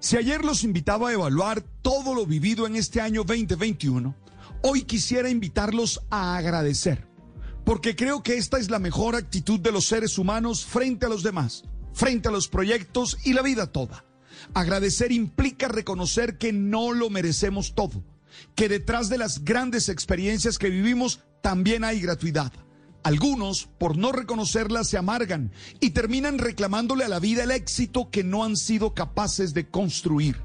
Si ayer los invitaba a evaluar todo lo vivido en este año 2021, hoy quisiera invitarlos a agradecer, porque creo que esta es la mejor actitud de los seres humanos frente a los demás, frente a los proyectos y la vida toda. Agradecer implica reconocer que no lo merecemos todo, que detrás de las grandes experiencias que vivimos también hay gratuidad. Algunos, por no reconocerla, se amargan y terminan reclamándole a la vida el éxito que no han sido capaces de construir.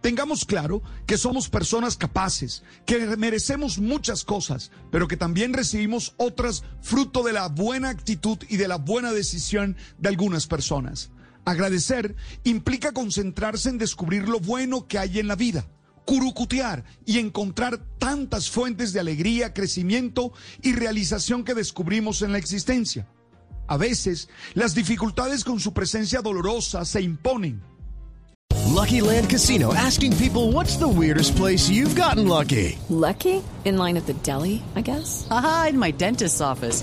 Tengamos claro que somos personas capaces, que merecemos muchas cosas, pero que también recibimos otras fruto de la buena actitud y de la buena decisión de algunas personas. Agradecer implica concentrarse en descubrir lo bueno que hay en la vida curucutear y encontrar tantas fuentes de alegría, crecimiento y realización que descubrimos en la existencia. A veces, las dificultades con su presencia dolorosa se imponen. Lucky Land Casino asking people what's the weirdest place you've gotten lucky? Lucky? In line at the deli, I guess? Aha, in my dentist's office.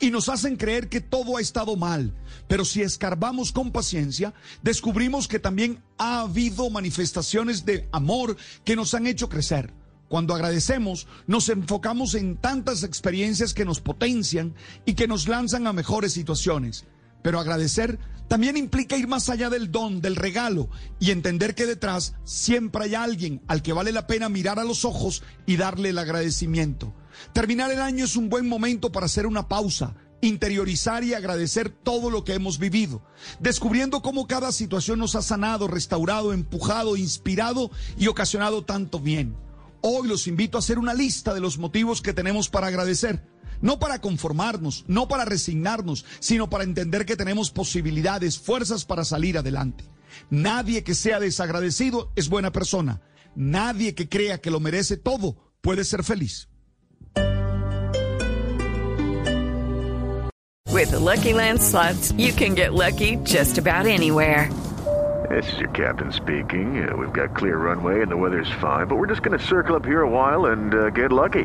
Y nos hacen creer que todo ha estado mal. Pero si escarbamos con paciencia, descubrimos que también ha habido manifestaciones de amor que nos han hecho crecer. Cuando agradecemos, nos enfocamos en tantas experiencias que nos potencian y que nos lanzan a mejores situaciones. Pero agradecer también implica ir más allá del don, del regalo, y entender que detrás siempre hay alguien al que vale la pena mirar a los ojos y darle el agradecimiento. Terminar el año es un buen momento para hacer una pausa, interiorizar y agradecer todo lo que hemos vivido, descubriendo cómo cada situación nos ha sanado, restaurado, empujado, inspirado y ocasionado tanto bien. Hoy los invito a hacer una lista de los motivos que tenemos para agradecer. No para conformarnos, no para resignarnos, sino para entender que tenemos posibilidades, fuerzas para salir adelante. Nadie que sea desagradecido es buena persona. Nadie que crea que lo merece todo puede ser feliz. With the Lucky Land slots, you can get lucky just about anywhere. This is your captain speaking. Uh, we've got clear runway and the weather's fine, but we're just going to circle up here a while and uh, get lucky.